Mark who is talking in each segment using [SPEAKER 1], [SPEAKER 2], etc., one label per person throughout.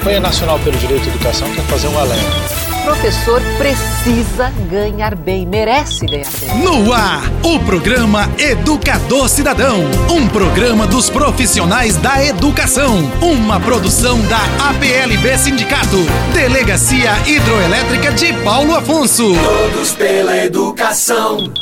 [SPEAKER 1] Campanha Nacional pelo Direito à Educação quer fazer um alerta
[SPEAKER 2] professor precisa ganhar bem, merece ganhar bem.
[SPEAKER 3] No ar, o programa Educador Cidadão, um programa dos profissionais da educação, uma produção da APLB Sindicato, Delegacia Hidroelétrica de Paulo Afonso.
[SPEAKER 4] Todos pela educação.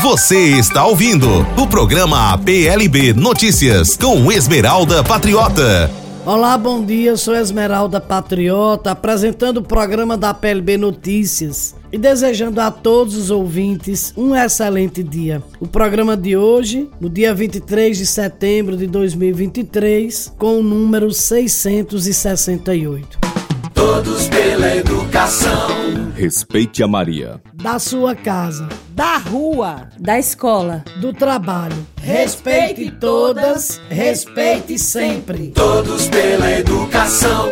[SPEAKER 5] Você está ouvindo o programa APLB Notícias com Esmeralda Patriota.
[SPEAKER 6] Olá, bom dia. Sou Esmeralda Patriota, apresentando o programa da PLB Notícias e desejando a todos os ouvintes um excelente dia. O programa de hoje, no dia 23 de setembro de 2023, com o número 668.
[SPEAKER 4] Todos pela educação.
[SPEAKER 5] Respeite a Maria.
[SPEAKER 6] Da sua casa.
[SPEAKER 7] Da rua. Da escola.
[SPEAKER 6] Do trabalho. Respeite todas, respeite sempre.
[SPEAKER 4] Todos pela educação.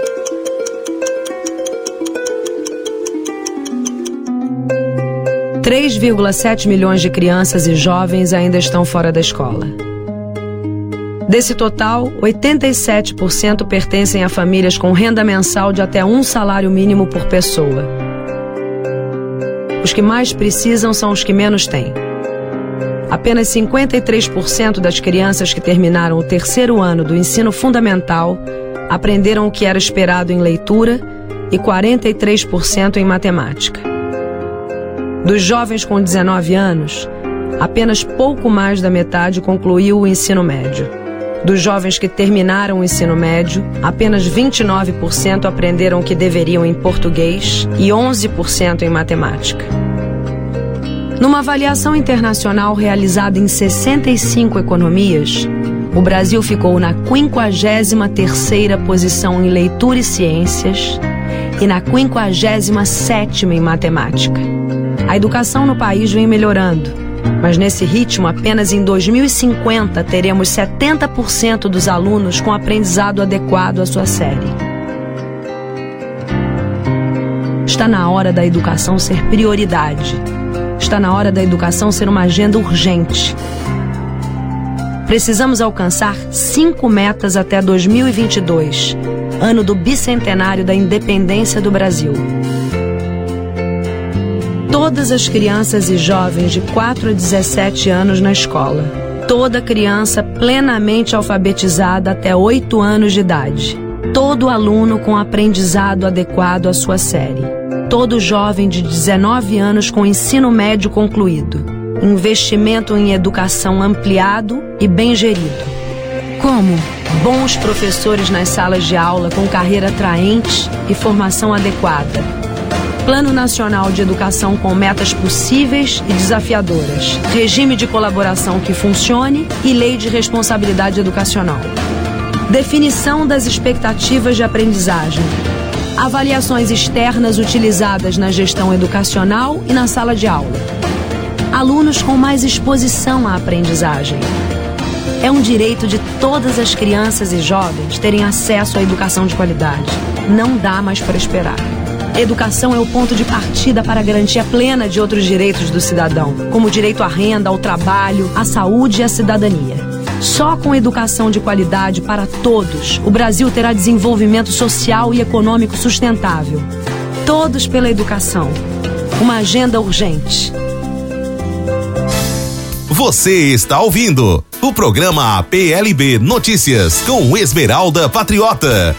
[SPEAKER 7] Três vírgula sete milhões de crianças e jovens ainda estão fora da escola. Desse total, 87% pertencem a famílias com renda mensal de até um salário mínimo por pessoa. Os que mais precisam são os que menos têm. Apenas 53% das crianças que terminaram o terceiro ano do ensino fundamental aprenderam o que era esperado em leitura e 43% em matemática. Dos jovens com 19 anos, apenas pouco mais da metade concluiu o ensino médio. Dos jovens que terminaram o ensino médio, apenas 29% aprenderam o que deveriam em português e 11% em matemática. Numa avaliação internacional realizada em 65 economias, o Brasil ficou na 53ª posição em leitura e ciências e na 57ª em matemática. A educação no país vem melhorando mas nesse ritmo, apenas em 2050 teremos 70% dos alunos com aprendizado adequado à sua série. Está na hora da educação ser prioridade. Está na hora da educação ser uma agenda urgente. Precisamos alcançar cinco metas até 2022, ano do bicentenário da independência do Brasil todas as crianças e jovens de 4 a 17 anos na escola. Toda criança plenamente alfabetizada até 8 anos de idade. Todo aluno com aprendizado adequado à sua série. Todo jovem de 19 anos com ensino médio concluído. Investimento em educação ampliado e bem gerido. Como? Bons professores nas salas de aula com carreira atraente e formação adequada Plano Nacional de Educação com metas possíveis e desafiadoras, regime de colaboração que funcione e lei de responsabilidade educacional. Definição das expectativas de aprendizagem. Avaliações externas utilizadas na gestão educacional e na sala de aula. Alunos com mais exposição à aprendizagem. É um direito de todas as crianças e jovens terem acesso à educação de qualidade. Não dá mais para esperar. Educação é o ponto de partida para a garantia plena de outros direitos do cidadão, como o direito à renda, ao trabalho, à saúde e à cidadania. Só com educação de qualidade para todos, o Brasil terá desenvolvimento social e econômico sustentável. Todos pela educação. Uma agenda urgente.
[SPEAKER 5] Você está ouvindo o programa PLB Notícias com Esmeralda Patriota.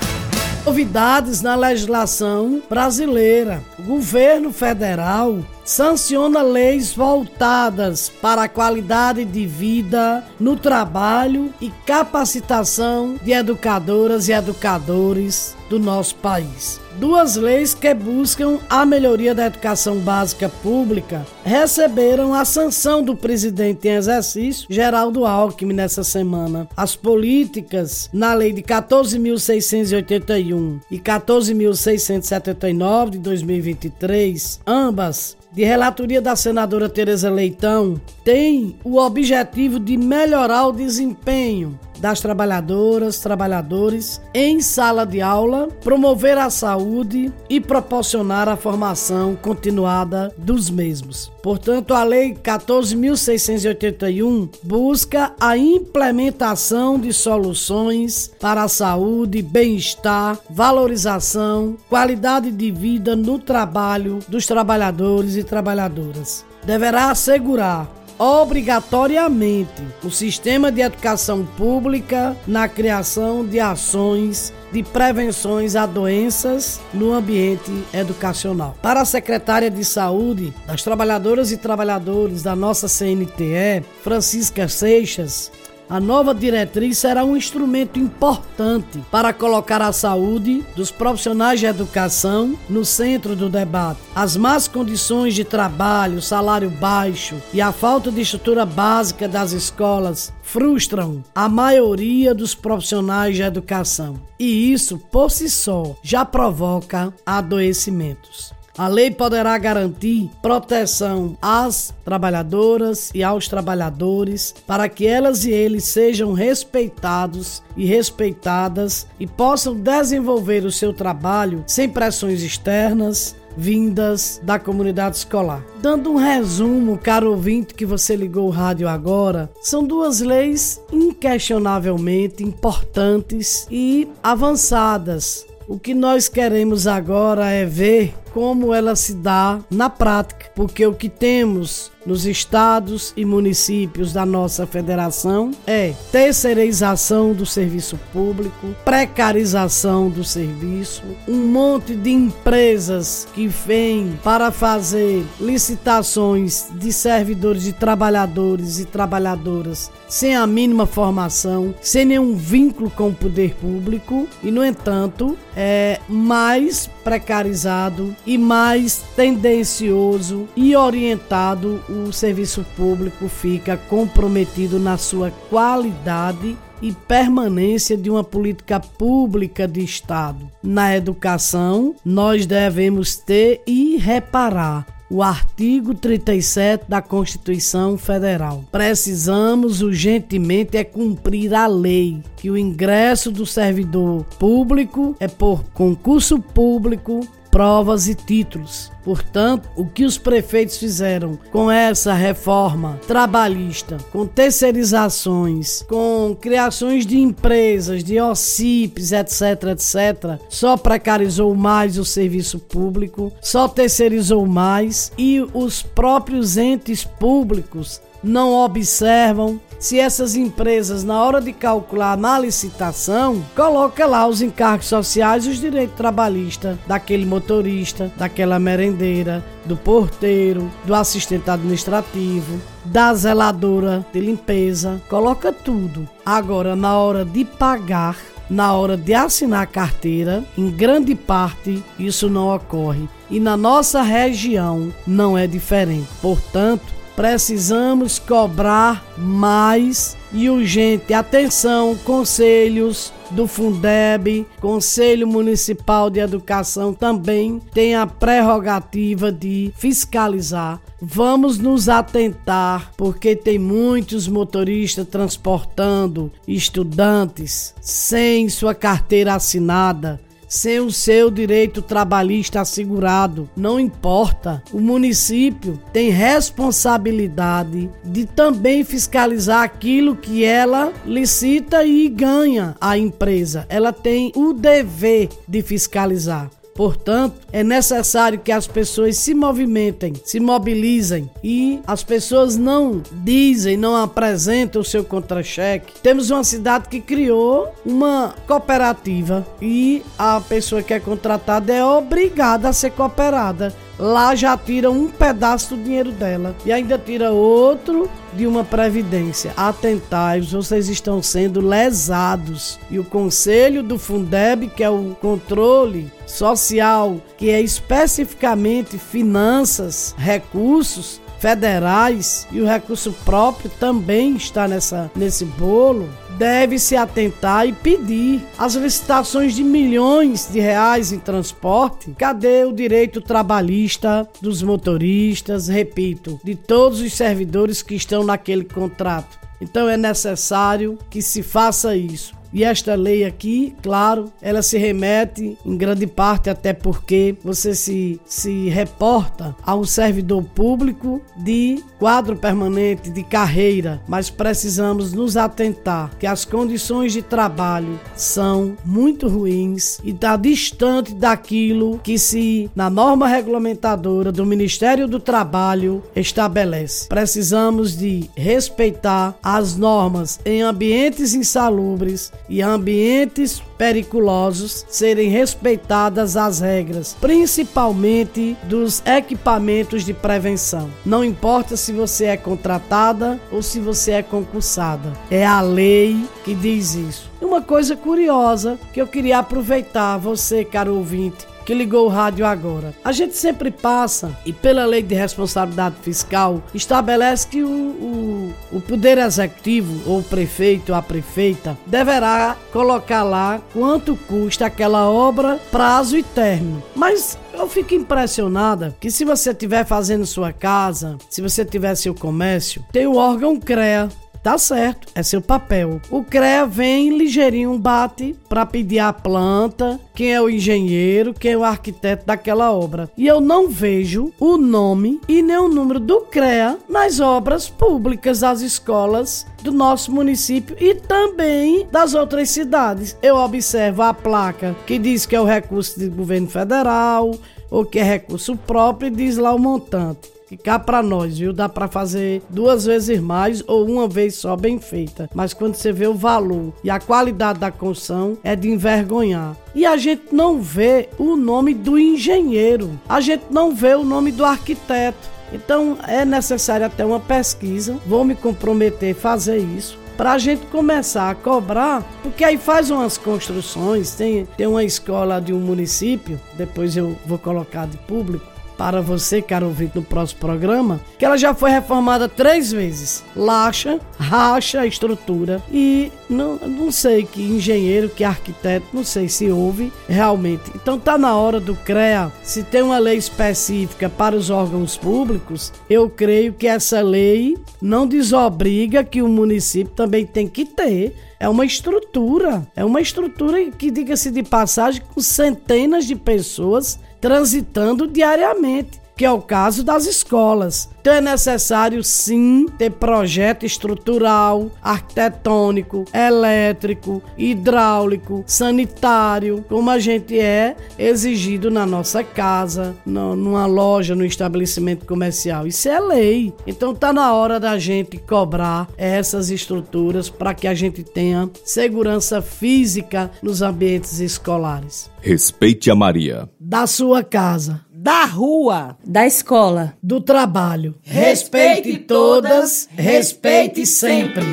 [SPEAKER 6] Novidades na legislação brasileira. O governo federal sanciona leis voltadas para a qualidade de vida no trabalho e capacitação de educadoras e educadores do nosso país. Duas leis que buscam a melhoria da educação básica pública receberam a sanção do presidente em exercício, Geraldo Alckmin, nessa semana. As políticas na lei de 14.681 e 14.679 de 2023, ambas de relatoria da senadora Tereza Leitão, têm o objetivo de melhorar o desempenho das trabalhadoras, trabalhadores em sala de aula, promover a saúde e proporcionar a formação continuada dos mesmos. Portanto, a Lei 14.681 busca a implementação de soluções para a saúde, bem-estar, valorização, qualidade de vida no trabalho dos trabalhadores e trabalhadoras. Deverá assegurar obrigatoriamente o sistema de educação pública na criação de ações de prevenções a doenças no ambiente educacional. Para a secretária de Saúde das Trabalhadoras e Trabalhadores da nossa CNTE, Francisca Seixas, a nova diretriz será um instrumento importante para colocar a saúde dos profissionais de educação no centro do debate. As más condições de trabalho, salário baixo e a falta de estrutura básica das escolas frustram a maioria dos profissionais de educação. E isso, por si só, já provoca adoecimentos. A lei poderá garantir proteção às trabalhadoras e aos trabalhadores para que elas e eles sejam respeitados e respeitadas e possam desenvolver o seu trabalho sem pressões externas, vindas da comunidade escolar. Dando um resumo, caro ouvinte que você ligou o rádio agora, são duas leis inquestionavelmente importantes e avançadas. O que nós queremos agora é ver como ela se dá na prática, porque o que temos nos estados e municípios da nossa federação é terceirização do serviço público, precarização do serviço, um monte de empresas que vêm para fazer licitações de servidores, de trabalhadores e trabalhadoras sem a mínima formação, sem nenhum vínculo com o poder público e, no entanto, é mais precarizado e mais tendencioso e orientado o serviço público fica comprometido na sua qualidade e permanência de uma política pública de Estado. Na educação, nós devemos ter e reparar o artigo 37 da Constituição Federal. Precisamos urgentemente é cumprir a lei, que o ingresso do servidor público é por concurso público provas e títulos. Portanto, o que os prefeitos fizeram com essa reforma trabalhista, com terceirizações, com criações de empresas, de OCIPs, etc, etc, só precarizou mais o serviço público, só terceirizou mais e os próprios entes públicos não observam se essas empresas, na hora de calcular na licitação, coloca lá os encargos sociais e os direitos trabalhistas daquele motorista, daquela merendeira, do porteiro, do assistente administrativo, da zeladora de limpeza, coloca tudo. Agora, na hora de pagar, na hora de assinar a carteira, em grande parte isso não ocorre. E na nossa região não é diferente. Portanto, precisamos cobrar mais e urgente. Atenção, conselhos do Fundeb, Conselho Municipal de Educação também tem a prerrogativa de fiscalizar. Vamos nos atentar, porque tem muitos motoristas transportando estudantes sem sua carteira assinada sem o seu direito trabalhista assegurado. Não importa. O município tem responsabilidade de também fiscalizar aquilo que ela licita e ganha a empresa. Ela tem o dever de fiscalizar. Portanto, é necessário que as pessoas se movimentem, se mobilizem e as pessoas não dizem, não apresentam o seu contra-cheque. Temos uma cidade que criou uma cooperativa e a pessoa que é contratada é obrigada a ser cooperada lá já tira um pedaço do dinheiro dela e ainda tira outro de uma previdência. Atentai-vos, vocês estão sendo lesados. E o conselho do Fundeb, que é o controle social, que é especificamente finanças, recursos, federais e o recurso próprio também está nessa, nesse bolo, deve se atentar e pedir as licitações de milhões de reais em transporte. Cadê o direito trabalhista dos motoristas, repito, de todos os servidores que estão naquele contrato? Então é necessário que se faça isso. E esta lei aqui, claro, ela se remete em grande parte até porque você se, se reporta a um servidor público de quadro permanente de carreira, mas precisamos nos atentar que as condições de trabalho são muito ruins e está distante daquilo que se na norma regulamentadora do Ministério do Trabalho estabelece. Precisamos de respeitar as normas em ambientes insalubres e ambientes periculosos serem respeitadas as regras, principalmente dos equipamentos de prevenção. Não importa se você é contratada ou se você é concursada, é a lei que diz isso. Uma coisa curiosa que eu queria aproveitar, você, caro ouvinte, que ligou o rádio agora. A gente sempre passa, e pela lei de responsabilidade fiscal, estabelece que o, o, o Poder Executivo, ou o prefeito, a prefeita, deverá colocar lá quanto custa aquela obra, prazo e término. Mas eu fico impressionada que se você estiver fazendo sua casa, se você tiver seu comércio, tem o órgão CREA, Tá certo, é seu papel. O CREA vem ligeirinho, bate para pedir a planta, quem é o engenheiro, quem é o arquiteto daquela obra. E eu não vejo o nome e nem o número do CREA nas obras públicas das escolas do nosso município e também das outras cidades. Eu observo a placa que diz que é o recurso do governo federal ou que é recurso próprio e diz lá o montante que cá para nós, viu? Dá para fazer duas vezes mais ou uma vez só bem feita. Mas quando você vê o valor e a qualidade da construção, é de envergonhar. E a gente não vê o nome do engenheiro, a gente não vê o nome do arquiteto. Então é necessário até uma pesquisa. Vou me comprometer a fazer isso para a gente começar a cobrar, porque aí faz umas construções, tem, tem uma escola de um município, depois eu vou colocar de público, para você, caro ouvinte, no próximo programa, que ela já foi reformada três vezes. Laxa, racha a estrutura e não, não sei que engenheiro, que arquiteto, não sei se houve realmente. Então tá na hora do CREA, se tem uma lei específica para os órgãos públicos, eu creio que essa lei não desobriga que o município também tem que ter é uma estrutura, é uma estrutura que, diga-se de passagem, com centenas de pessoas transitando diariamente que é o caso das escolas. Então é necessário sim ter projeto estrutural, arquitetônico, elétrico, hidráulico, sanitário, como a gente é exigido na nossa casa, no, numa loja, no estabelecimento comercial. Isso é lei. Então tá na hora da gente cobrar essas estruturas para que a gente tenha segurança física nos ambientes escolares.
[SPEAKER 8] Respeite a Maria.
[SPEAKER 6] Da sua casa
[SPEAKER 9] da rua,
[SPEAKER 10] da escola,
[SPEAKER 6] do trabalho. Respeite todas, respeite sempre.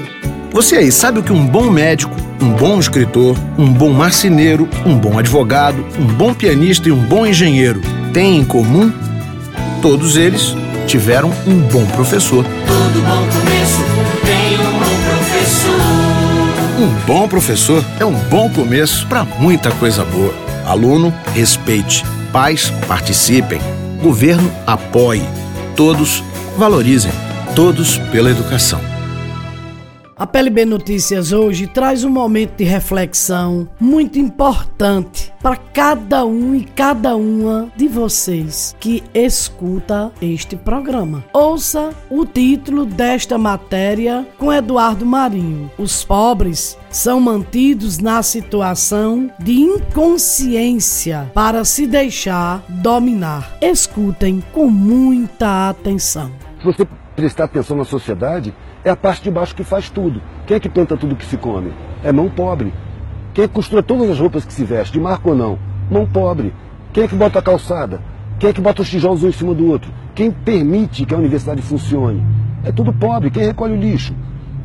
[SPEAKER 11] Você aí sabe o que um bom médico, um bom escritor, um bom marceneiro, um bom advogado, um bom pianista e um bom engenheiro têm em comum? Todos eles tiveram um bom professor.
[SPEAKER 4] Todo bom começo tem um bom professor.
[SPEAKER 11] Um bom professor é um bom começo para muita coisa boa. Aluno, respeite Pais participem. Governo apoie. Todos valorizem. Todos pela educação.
[SPEAKER 6] A PLB Notícias hoje traz um momento de reflexão muito importante para cada um e cada uma de vocês que escuta este programa. Ouça o título desta matéria com Eduardo Marinho. Os pobres são mantidos na situação de inconsciência para se deixar dominar. Escutem com muita atenção.
[SPEAKER 12] Se você prestar atenção na sociedade, é a parte de baixo que faz tudo. Quem é que planta tudo que se come? É mão pobre. Quem é que costura todas as roupas que se veste, de marca ou não? Mão pobre. Quem é que bota a calçada? Quem é que bota os tijolos um em cima do outro? Quem permite que a universidade funcione? É tudo pobre. Quem recolhe o lixo?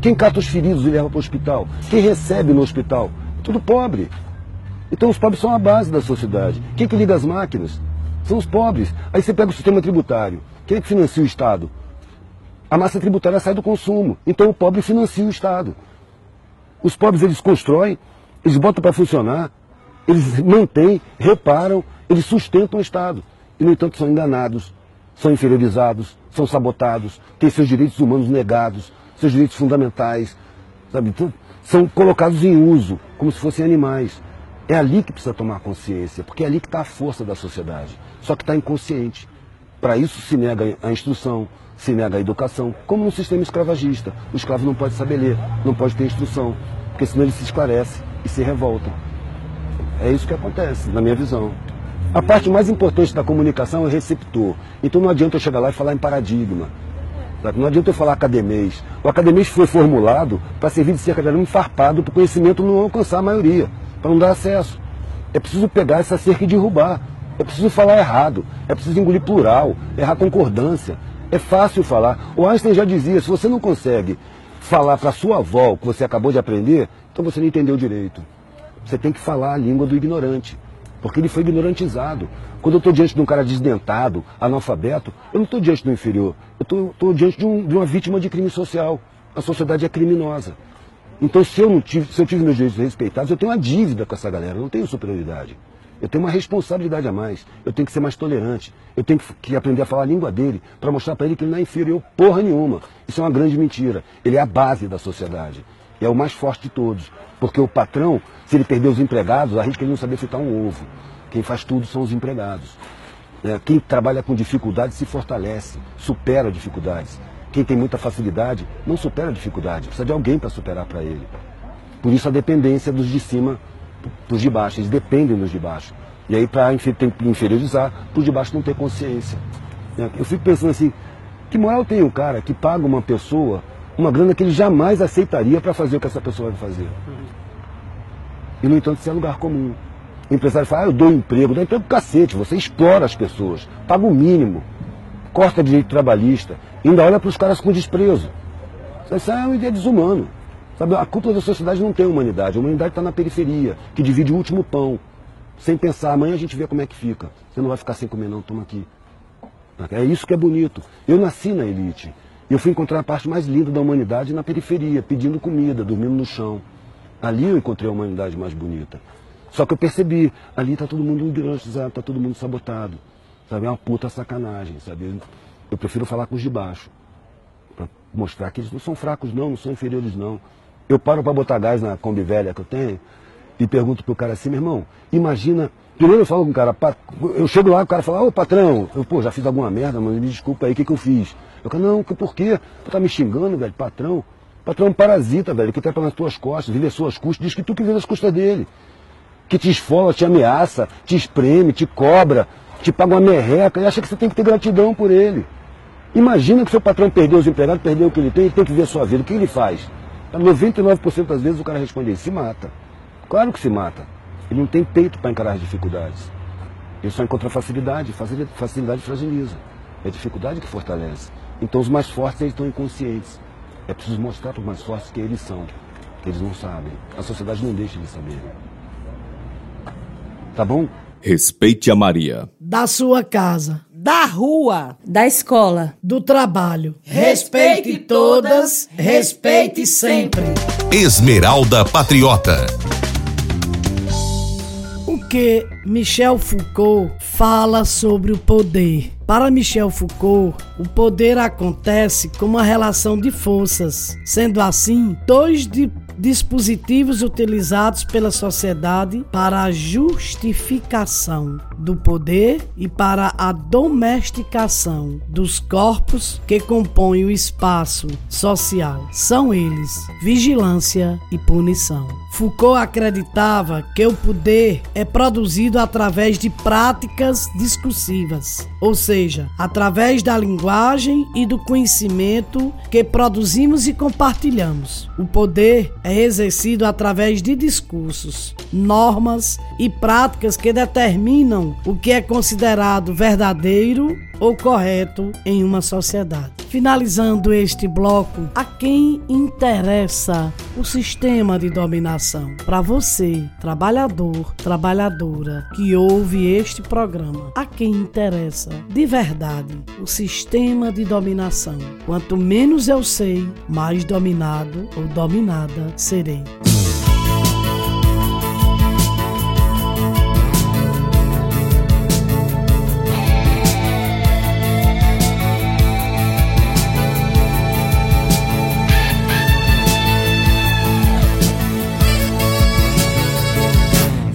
[SPEAKER 12] Quem cata os feridos e leva para o hospital? Quem recebe no hospital? Tudo pobre. Então os pobres são a base da sociedade. Quem é que liga as máquinas? São os pobres. Aí você pega o sistema tributário. Quem é que financia o Estado? A massa tributária sai do consumo. Então o pobre financia o Estado. Os pobres eles constroem, eles botam para funcionar, eles mantêm, reparam, eles sustentam o Estado. E, no entanto, são enganados, são inferiorizados, são sabotados, têm seus direitos humanos negados, seus direitos fundamentais, sabe? Então, são colocados em uso, como se fossem animais. É ali que precisa tomar consciência, porque é ali que está a força da sociedade. Só que está inconsciente. Para isso se nega a instrução, se nega a educação, como no sistema escravagista. O escravo não pode saber ler, não pode ter instrução, porque senão ele se esclarece e se revolta. É isso que acontece, na minha visão. A parte mais importante da comunicação é o receptor. Então não adianta eu chegar lá e falar em paradigma. Não adianta eu falar academês. O academês foi formulado para servir de cerca de arame farpado para o conhecimento não alcançar a maioria, para não dar acesso. É preciso pegar essa cerca e derrubar. É preciso falar errado. É preciso engolir plural, errar concordância. É fácil falar. O Einstein já dizia, se você não consegue falar para sua avó o que você acabou de aprender, então você não entendeu direito. Você tem que falar a língua do ignorante. Porque ele foi ignorantizado. Quando eu estou diante de um cara desdentado, analfabeto, eu não estou diante do inferior. Eu estou diante de, um, de, uma vítima de crime social. A sociedade é criminosa. Então, se eu, não tive, se eu tive meus direitos respeitados, eu tenho uma dívida com essa galera, eu não tenho superioridade. Eu tenho uma responsabilidade a mais. Eu tenho que ser mais tolerante. Eu tenho que aprender a falar a língua dele para mostrar para ele que ele não é inferior porra nenhuma. Isso é uma grande mentira. Ele é a base da sociedade. E é o mais forte de todos. Porque o patrão, se ele perder os empregados, arrisca ele não saber fritar um ovo. Quem faz tudo são os empregados. É, quem trabalha com dificuldade se fortalece, supera dificuldades. Quem tem muita facilidade não supera dificuldade, precisa de alguém para superar para ele. Por isso a dependência dos de cima para os de baixo, eles dependem dos de baixo. E aí para inferiorizar, para os de baixo não ter consciência. É, eu fico pensando assim, que moral tem um cara que paga uma pessoa uma grana que ele jamais aceitaria para fazer o que essa pessoa vai fazer? E no entanto isso é lugar comum. O empresário fala, ah, eu dou emprego, dou emprego cacete, você explora as pessoas, paga o mínimo, corta direito trabalhista, ainda olha para os caras com desprezo. Isso é uma ideia desumano. Sabe, a cúpula da sociedade não tem humanidade, a humanidade está na periferia, que divide o último pão. Sem pensar, amanhã a gente vê como é que fica. Você não vai ficar sem comer não, toma aqui. É isso que é bonito. Eu nasci na elite. Eu fui encontrar a parte mais linda da humanidade na periferia, pedindo comida, dormindo no chão. Ali eu encontrei a humanidade mais bonita. Só que eu percebi, ali está todo mundo engrandizado, está todo mundo sabotado. Sabe, é uma puta sacanagem, sabe? Eu prefiro falar com os de baixo. Para mostrar que eles não são fracos não, não são inferiores não. Eu paro para botar gás na Kombi velha que eu tenho e pergunto pro cara assim, meu irmão, imagina. Primeiro eu falo com o cara, eu chego lá, o cara fala, ô patrão, eu pô, já fiz alguma merda, mas me desculpa aí, o que, que eu fiz? Eu falo, não, por quê? Tu tá me xingando, velho, patrão. Patrão é um parasita, velho, que trepa nas tuas costas, vive as suas custas, diz que tu que vive as custas dele que te esfola, te ameaça, te espreme, te cobra, te paga uma merreca e acha que você tem que ter gratidão por ele. Imagina que seu patrão perdeu os empregados, perdeu o que ele tem, ele tem que ver a sua vida. O que ele faz? 99% das vezes o cara responde, ele se mata. Claro que se mata. Ele não tem peito para encarar as dificuldades. Ele só encontra facilidade, facilidade fragiliza. É a dificuldade que fortalece. Então os mais fortes eles estão inconscientes. É preciso mostrar para os mais fortes que eles são, que eles não sabem. A sociedade não deixa eles saberem. Tá bom?
[SPEAKER 5] Respeite a Maria.
[SPEAKER 6] Da sua casa.
[SPEAKER 8] Da rua. Da escola.
[SPEAKER 6] Do trabalho. Respeite todas, respeite sempre.
[SPEAKER 5] Esmeralda Patriota.
[SPEAKER 6] O que Michel Foucault fala sobre o poder? Para Michel Foucault, o poder acontece como uma relação de forças. Sendo assim, dois de dispositivos utilizados pela sociedade para a justificação do poder e para a domesticação dos corpos que compõem o espaço social. São eles vigilância e punição. Foucault acreditava que o poder é produzido através de práticas discursivas, ou seja, através da linguagem e do conhecimento que produzimos e compartilhamos. O poder é exercido através de discursos, normas e práticas que determinam o que é considerado verdadeiro ou correto em uma sociedade. Finalizando este bloco, a quem interessa o sistema de dominação? Para você, trabalhador, trabalhadora que ouve este programa, a quem interessa de verdade o sistema de dominação? Quanto menos eu sei, mais dominado ou dominada serei.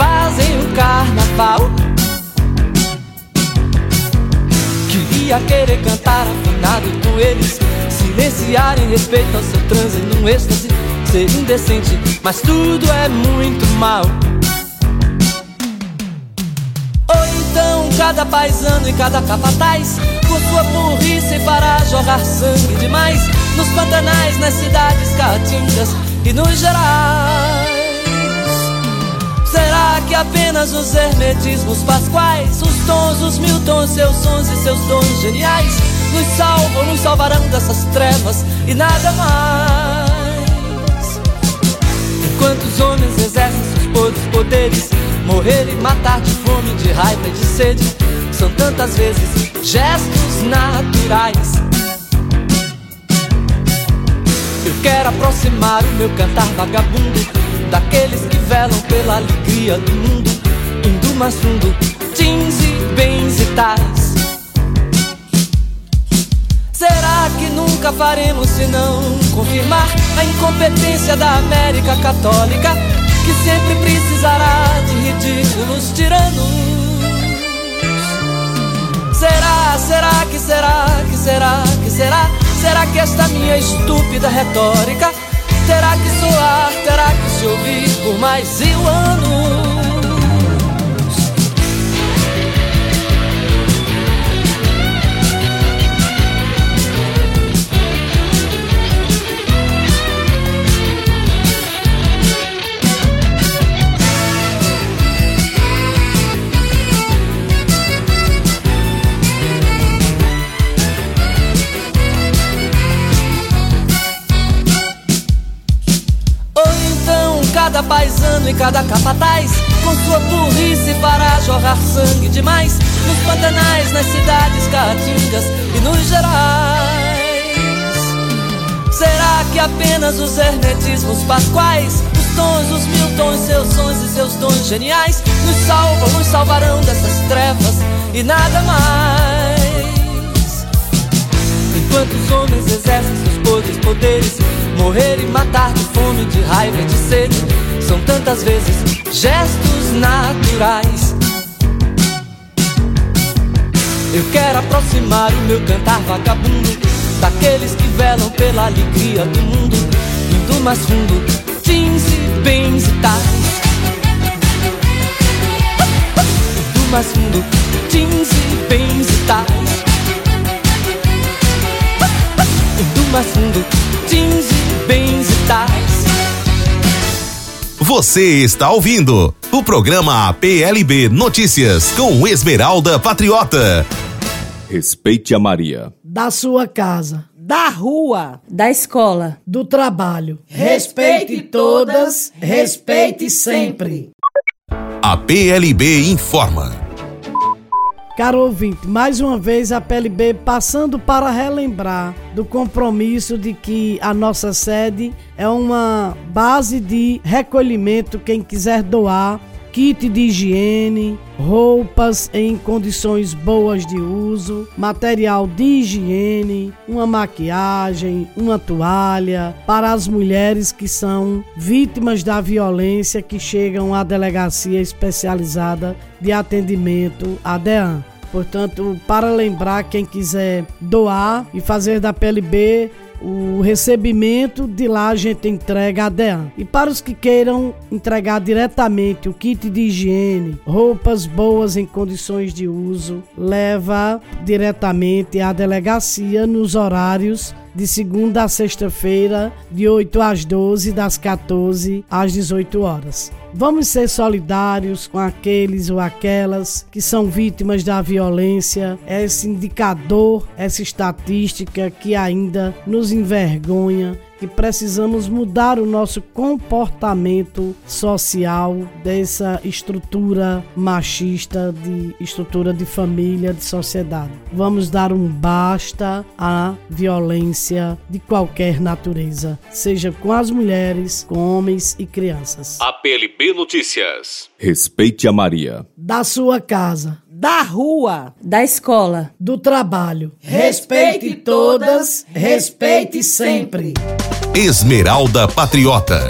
[SPEAKER 9] fazem o carnaval Queria querer cantar afinado com eles Silenciar em respeito ao seu transe num êxtase Ser indecente, mas tudo é muito mal Ou então cada paisano e cada capataz Com sua burrice para jogar sangue demais nos pantanais, nas cidades caatingas e nos gerais. Será que apenas os hermetismos pasquais, os tons, os mil tons, seus sons e seus dons geniais, nos salvam, nos salvarão dessas trevas e nada mais? Enquanto os homens exercem seus podres poderes, morrer e matar de fome, de raiva e de sede, são tantas vezes gestos naturais eu quero aproximar o meu cantar vagabundo Daqueles que velam pela alegria do mundo Indo mais fundo, jeans e bens e tais. Será que nunca faremos senão confirmar a incompetência da América Católica Que sempre precisará de ridículos tiranos? Será, será que será, que será, que será? Será que esta minha estúpida retórica terá que soar, terá que se ouvir por mais mil anos? E cada capataz Com sua burrice para jorrar sangue demais Nos pantanais, nas cidades caatingas e nos gerais. Será que apenas os hermetismos pasquais Os tons, os mil tons, seus sons e seus dons geniais Nos salvam, nos salvarão dessas trevas e nada mais? Enquanto os homens exercem seus podres poderes Morrer e matar de fome, de raiva e de sede São tantas vezes gestos naturais. Eu quero aproximar o meu cantar vagabundo Daqueles que velam pela alegria do mundo Indo mais fundo, jeans e bens e tais. Indo mais fundo, jeans e bens e tais. Indo mais fundo, jeans e
[SPEAKER 5] Você está ouvindo o programa PLB Notícias com Esmeralda Patriota.
[SPEAKER 10] Respeite a Maria.
[SPEAKER 6] Da sua casa.
[SPEAKER 8] Da rua. Da escola.
[SPEAKER 6] Do trabalho. Respeite todas, respeite sempre.
[SPEAKER 5] A PLB informa.
[SPEAKER 6] Caro ouvinte, mais uma vez a PLB passando para relembrar do compromisso de que a nossa sede é uma base de recolhimento. Quem quiser doar kit de higiene, roupas em condições boas de uso, material de higiene, uma maquiagem, uma toalha para as mulheres que são vítimas da violência que chegam à delegacia especializada de atendimento ADEAN. Portanto, para lembrar quem quiser doar e fazer da PLB o recebimento, de lá a gente entrega a DEAN. E para os que queiram entregar diretamente o kit de higiene, roupas boas em condições de uso, leva diretamente à delegacia nos horários de segunda a sexta-feira, de 8 às 12, das 14 às 18 horas. Vamos ser solidários com aqueles ou aquelas que são vítimas da violência, esse indicador, essa estatística que ainda nos envergonha que precisamos mudar o nosso comportamento social dessa estrutura machista, de estrutura de família, de sociedade. Vamos dar um basta à violência de qualquer natureza, seja com as mulheres, com homens e crianças.
[SPEAKER 5] A PLB Notícias.
[SPEAKER 10] Respeite a Maria.
[SPEAKER 6] Da sua casa
[SPEAKER 8] da rua, da escola,
[SPEAKER 6] do trabalho. Respeite todas, respeite sempre.
[SPEAKER 5] Esmeralda Patriota.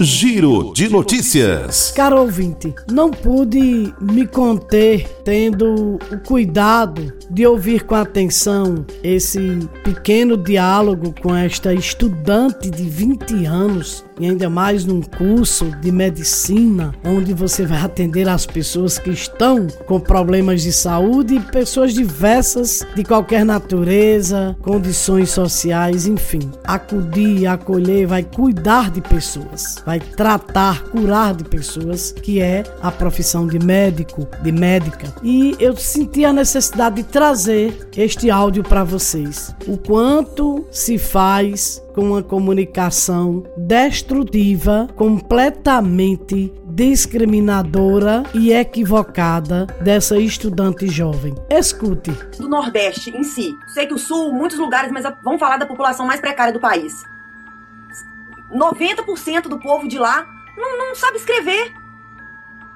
[SPEAKER 5] Giro de notícias.
[SPEAKER 6] Caro ouvinte, não pude me conter tendo o cuidado de ouvir com atenção esse pequeno diálogo com esta estudante de 20 anos e ainda mais num curso de medicina, onde você vai atender as pessoas que estão com problemas de saúde e pessoas diversas de qualquer natureza, condições sociais, enfim. Acudir, acolher, vai cuidar de pessoas, vai tratar, curar de pessoas, que é a profissão de médico, de médica. E eu senti a necessidade de trazer este áudio para vocês. O quanto se faz uma comunicação destrutiva, completamente discriminadora e equivocada dessa estudante jovem. Escute.
[SPEAKER 13] Do Nordeste em si. Sei que o Sul, muitos lugares, mas vamos falar da população mais precária do país. 90% do povo de lá não, não sabe escrever.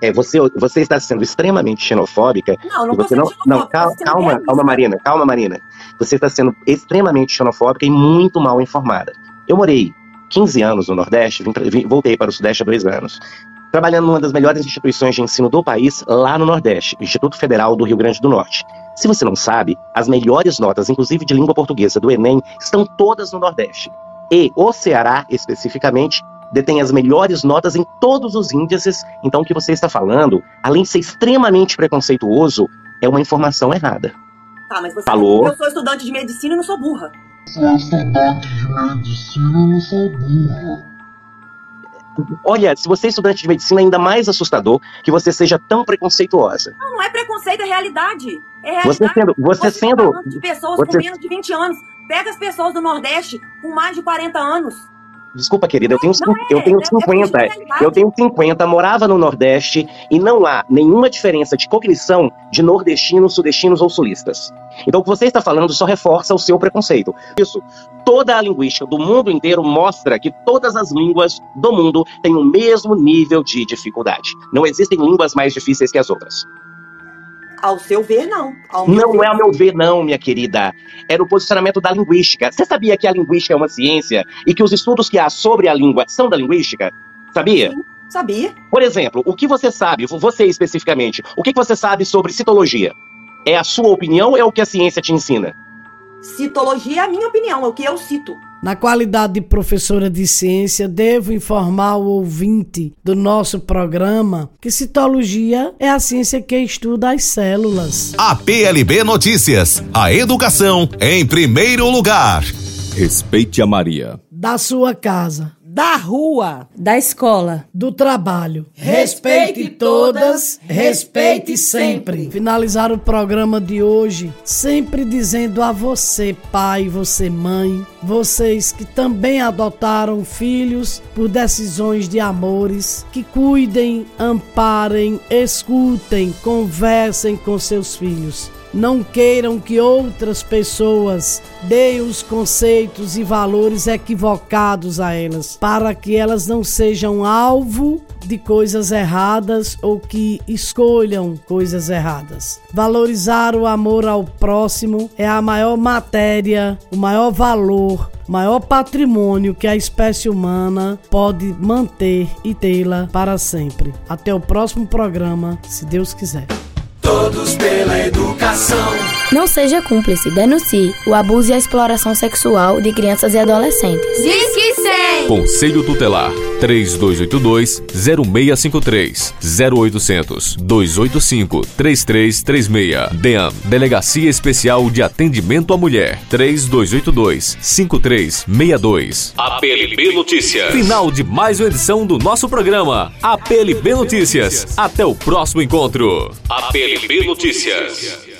[SPEAKER 14] É, você, você está sendo extremamente xenofóbica.
[SPEAKER 13] Não, não
[SPEAKER 14] você
[SPEAKER 13] não,
[SPEAKER 14] não, calma, calma, calma, Marina, calma, Marina. Você está sendo extremamente xenofóbica e muito mal informada. Eu morei 15 anos no Nordeste, vim, vim, voltei para o Sudeste há dois anos, trabalhando numa das melhores instituições de ensino do país, lá no Nordeste, Instituto Federal do Rio Grande do Norte. Se você não sabe, as melhores notas, inclusive de língua portuguesa do Enem, estão todas no Nordeste. E o Ceará, especificamente, detém as melhores notas em todos os índices. Então, o que você está falando, além de ser extremamente preconceituoso, é uma informação errada.
[SPEAKER 13] Tá, mas você
[SPEAKER 14] Falou.
[SPEAKER 13] eu sou estudante de medicina e não sou burra.
[SPEAKER 15] Sou estudante de medicina e não sou burra.
[SPEAKER 14] Olha, se você é estudante de medicina, é ainda mais assustador que você seja tão preconceituosa.
[SPEAKER 13] Não, não é preconceito, é realidade. É realidade.
[SPEAKER 14] Você sendo, você,
[SPEAKER 13] você
[SPEAKER 14] sendo,
[SPEAKER 13] tá de pessoas
[SPEAKER 14] você...
[SPEAKER 13] com menos de 20 anos. Pega as pessoas do Nordeste com mais de 40 anos.
[SPEAKER 14] Desculpa, querida, eu tenho,
[SPEAKER 13] não
[SPEAKER 14] eu
[SPEAKER 13] é,
[SPEAKER 14] tenho
[SPEAKER 13] é
[SPEAKER 14] 50.
[SPEAKER 13] realidade.
[SPEAKER 14] eu tenho 50, morava no Nordeste e não há nenhuma diferença de cognição de nordestinos, sudestinos ou sulistas. Então, o que você está falando só reforça o seu preconceito. Isso, toda a linguística do mundo inteiro mostra que todas as línguas do mundo têm o mesmo nível de dificuldade. Não existem línguas mais difíceis que as outras.
[SPEAKER 13] Ao seu ver, não.
[SPEAKER 14] Não
[SPEAKER 13] ver,
[SPEAKER 14] é ao meu ver, não, minha querida. Era o posicionamento da linguística. Você sabia que a linguística é uma ciência e que os estudos que há sobre a língua são da linguística? Sabia?
[SPEAKER 13] Sabia.
[SPEAKER 14] Por exemplo, o que você sabe, você especificamente, o que você sabe sobre citologia? É a sua opinião ou é o que a ciência te ensina?
[SPEAKER 13] Citologia é a minha opinião, é o que eu cito.
[SPEAKER 6] Na qualidade de professora de ciência, devo informar o ouvinte do nosso programa que citologia é a ciência que estuda as células.
[SPEAKER 5] A PLB Notícias. A educação em primeiro lugar.
[SPEAKER 10] Respeite a Maria.
[SPEAKER 6] Da sua casa,
[SPEAKER 8] da rua, da escola,
[SPEAKER 6] do trabalho. Respeite todas, respeite sempre. Finalizar o programa de hoje sempre dizendo a você, pai, você, mãe, vocês que também adotaram filhos por decisões de amores, que cuidem, amparem, escutem, conversem com seus filhos. Não queiram que outras pessoas deem os conceitos e valores equivocados a elas, para que elas não sejam alvo de coisas erradas ou que escolham coisas erradas. Valorizar o amor ao próximo é a maior matéria, o maior valor, o maior patrimônio que a espécie humana pode manter e tê-la para sempre. Até o próximo programa, se Deus quiser.
[SPEAKER 4] Todos pela educação.
[SPEAKER 16] Não seja cúmplice, denuncie o abuso e a exploração sexual de crianças e adolescentes.
[SPEAKER 17] Diz que 100.
[SPEAKER 10] Conselho Tutelar 3282-0653 0800 285 3336 DEAM Delegacia Especial de Atendimento à Mulher 3282 5362 APLB Notícias. Final de mais uma edição do nosso programa APLB Notícias. Até o próximo encontro. APLB Notícias